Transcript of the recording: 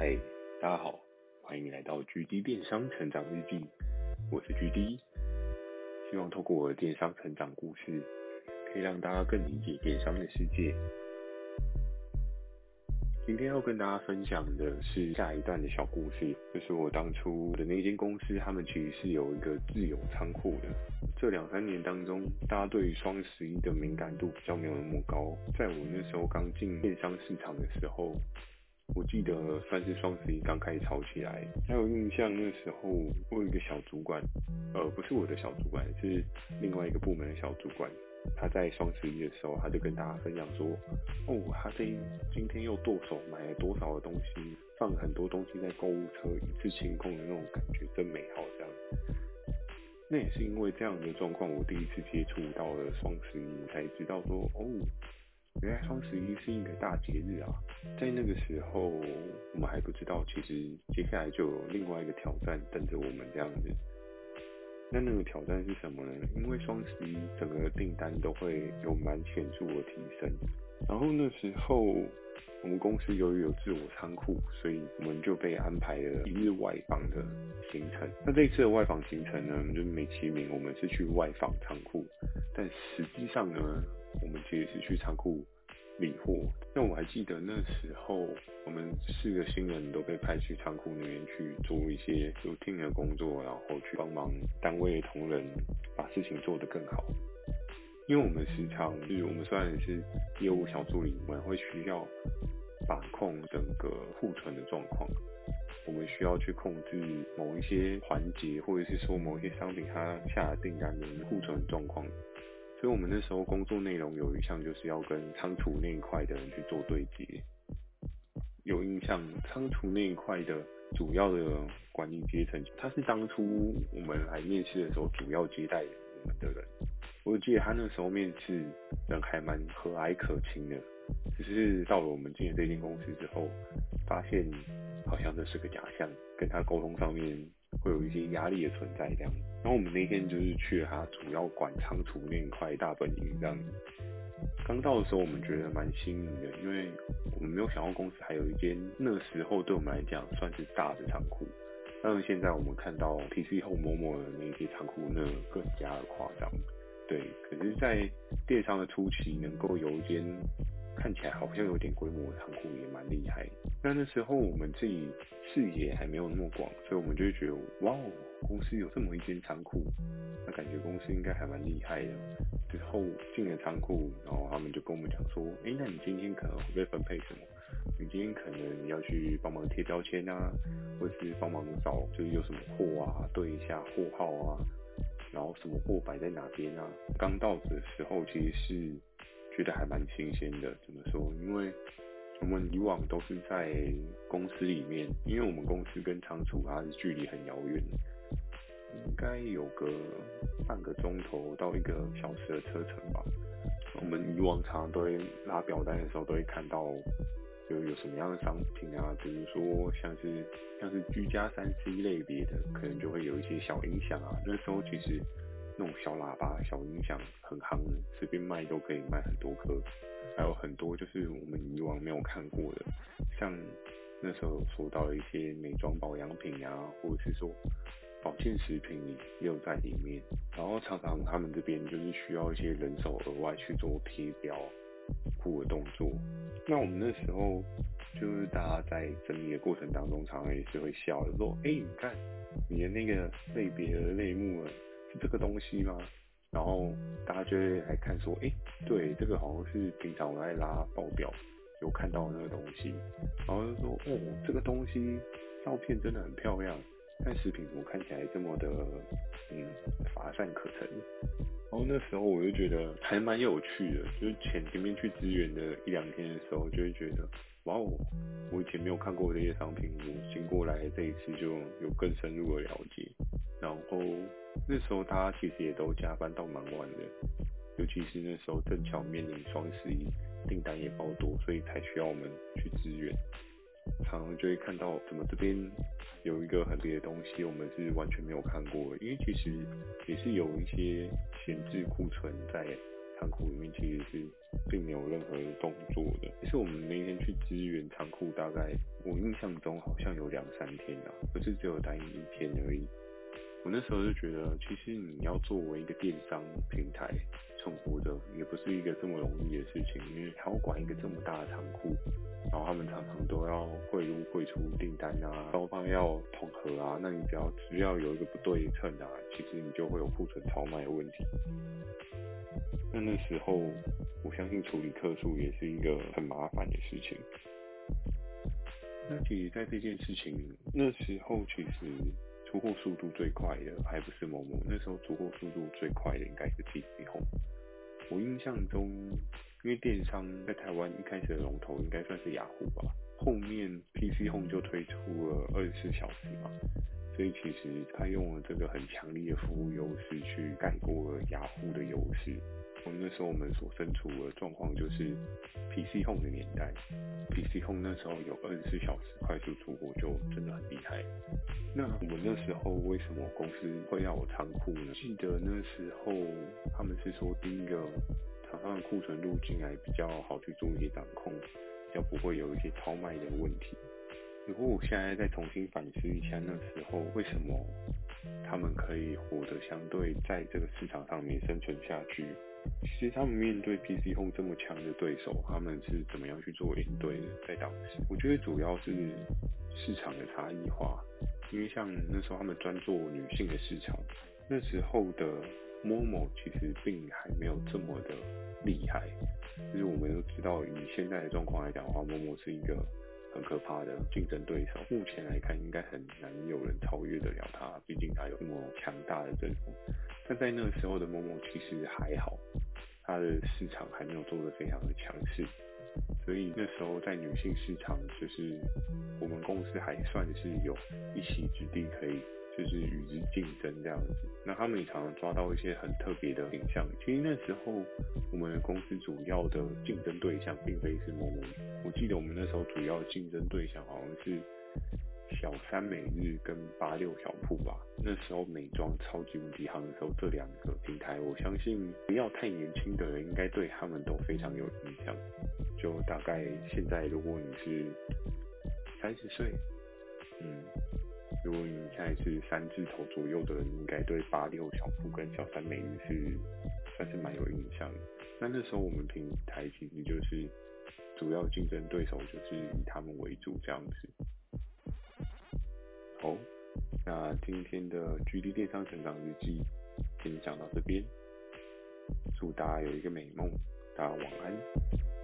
嗨，大家好，欢迎来到 GD 电商成长日记，我是 GD，希望透过我的电商成长故事，可以让大家更理解电商的世界。今天要跟大家分享的是下一段的小故事，就是我当初的那间公司，他们其实是有一个自有仓库的。这两三年当中，大家对于双十一的敏感度比较没有那么高。在我那时候刚进电商市场的时候，我记得算是双十一刚开始炒起来，还有印象那时候我有一个小主管，呃，不是我的小主管，是另外一个部门的小主管。他在双十一的时候，他就跟大家分享说：“哦，他这今天又剁手买了多少的东西，放很多东西在购物车，一次清空的那种感觉真美好。”这样，那也是因为这样的状况，我第一次接触到了双十一，才知道说：“哦，原来双十一是一个大节日啊！”在那个时候，我们还不知道，其实接下来就有另外一个挑战等着我们这样子。那那个挑战是什么呢？因为双十一整个订单都会有蛮显著的提升，然后那时候我们公司由于有自我仓库，所以我们就被安排了一日外访的行程。那这一次的外访行程呢，就美其名我们是去外访仓库，但实际上呢，我们其实是去仓库。理货，那我还记得那时候，我们四个新人都被派去仓库那边去做一些 routine 的工作，然后去帮忙单位同仁把事情做得更好。因为我们时常就是我们虽然是业务小助理，我们会需要把控整个库存的状况，我们需要去控制某一些环节，或者是说某一些商品它下订单的库存状况。所以，我们那时候工作内容有一项就是要跟仓储那一块的人去做对接。有印象，仓储那一块的主要的管理阶层，他是当初我们来面试的时候主要接待我们的人。我记得他那时候面试人还蛮和蔼可亲的，只是到了我们进了这间公司之后，发现好像这是个假象，跟他沟通上面。会有一些压力的存在这样，然后我们那天就是去他主要管仓储那一块大本营这样。刚到的时候我们觉得蛮新颖的，因为我们没有想到公司还有一间那时候对我们来讲算是大的仓库。但是现在我们看到 PC 后某某的那些仓库，那更加的夸张。对，可是，在电商的初期，能够有一间。看起来好像有点规模的仓库也蛮厉害。那那时候我们自己视野还没有那么广，所以我们就觉得哇哦，公司有这么一间仓库，那感觉公司应该还蛮厉害的。之后进了仓库，然后他们就跟我们讲说，哎，那你今天可能会被分配什么？你今天可能要去帮忙贴标签啊，或是帮忙找就是有什么货啊，对一下货号啊，然后什么货摆在哪边啊。刚到的时候其实是。觉得还蛮新鲜的，怎么说？因为我们以往都是在公司里面，因为我们公司跟仓储它是距离很遥远，应该有个半个钟头到一个小时的车程吧。我们以往常常都会拉表单的时候，都会看到有有什么样的商品啊，比如说像是像是居家三 C 类别的，可能就会有一些小音响啊。那时候其实。那种小喇叭、小音响很夯的，随便卖都可以卖很多颗，还有很多就是我们以往没有看过的，像那时候说到了一些美妆保养品啊，或者是说保健食品也有在里面。然后常常他们这边就是需要一些人手额外去做贴标、铺的动作。那我们那时候就是大家在整理的过程当中，常常也是会笑，的说：“哎、你看你的那个类别的类目啊。”是这个东西吗？然后大家就会来看说，哎，对，这个好像是平常我在拉报表有看到那个东西，然后就说，哦，这个东西照片真的很漂亮，但视频怎么看起来这么的，嗯，乏善可陈。然后那时候我就觉得还蛮有趣的，就是前前面去支援的一两天的时候，就会觉得，哇哦，我以前没有看过这些商品，我经过来这一次就有更深入的了解。然后那时候大家其实也都加班到蛮晚的，尤其是那时候正巧面临双十一，订单也爆多，所以才需要我们去支援。常常就会看到怎么这边有一个很别的东西，我们是完全没有看过的，因为其实也是有一些闲置库存在仓库里面其实是并没有任何动作的。其实我们那天去支援仓库，大概我印象中好像有两三天啊，不是只有待一天而已。我那时候就觉得，其实你要作为一个电商平台存活着，也不是一个这么容易的事情，因为还要管一个这么大的仓库，然后他们常常都要汇入汇出订单啊，双方要统合啊，那你只要只要有一个不对称啊，其实你就会有库存超卖的问题。那那时候，我相信处理客诉也是一个很麻烦的事情。那其实，在这件事情那时候，其实。出货速度最快的还不是某某，那时候出货速度最快的应该是 PC Home。我印象中，因为电商在台湾一开始的龙头应该算是雅虎吧，后面 PC Home 就推出了二十四小时嘛，所以其实他用了这个很强力的服务优势去盖过了雅虎的优势。我们那时候我们所身处的状况就是 PC Home 的年代，PC Home 那时候有二十四小时快速出货，就真的很厉害。那我们那时候为什么公司会要我仓库呢？记得那时候他们是说，第一个厂商的库存路径来比较好去做一些掌控，要不会有一些超卖的问题。如果我现在再重新反思一下那时候为什么他们可以活得相对在这个市场上面生存下去。其实他们面对 PC Home 这么强的对手，他们是怎么样去做应对的？在当时，我觉得主要是市场的差异化，因为像那时候他们专做女性的市场，那时候的 Momo 其实并还没有这么的厉害。就是我们都知道，以现在的状况来讲的话，Momo 是一个很可怕的竞争对手。目前来看，应该很难有人超越得了他，毕竟他有那么强大的阵容。但在那个时候的陌陌其实还好，它的市场还没有做得非常的强势，所以那时候在女性市场，就是我们公司还算是有一席之地，可以就是与之竞争这样子。那他们也常常抓到一些很特别的品项。其实那时候我们的公司主要的竞争对象并非是某某我记得我们那时候主要竞争对象好像是。小三美日跟八六小铺吧，那时候美妆超级无敌夯的时候，这两个平台，我相信不要太年轻的人，应该对他们都非常有印象。就大概现在，如果你是三十岁，嗯，如果你现在是三字头左右的人，应该对八六小铺跟小三美女是算是蛮有印象。那那时候我们平台其实就是主要竞争对手，就是以他们为主这样子。好，那今天的 GD 电商成长日记先讲到这边，祝大家有一个美梦，大家晚安。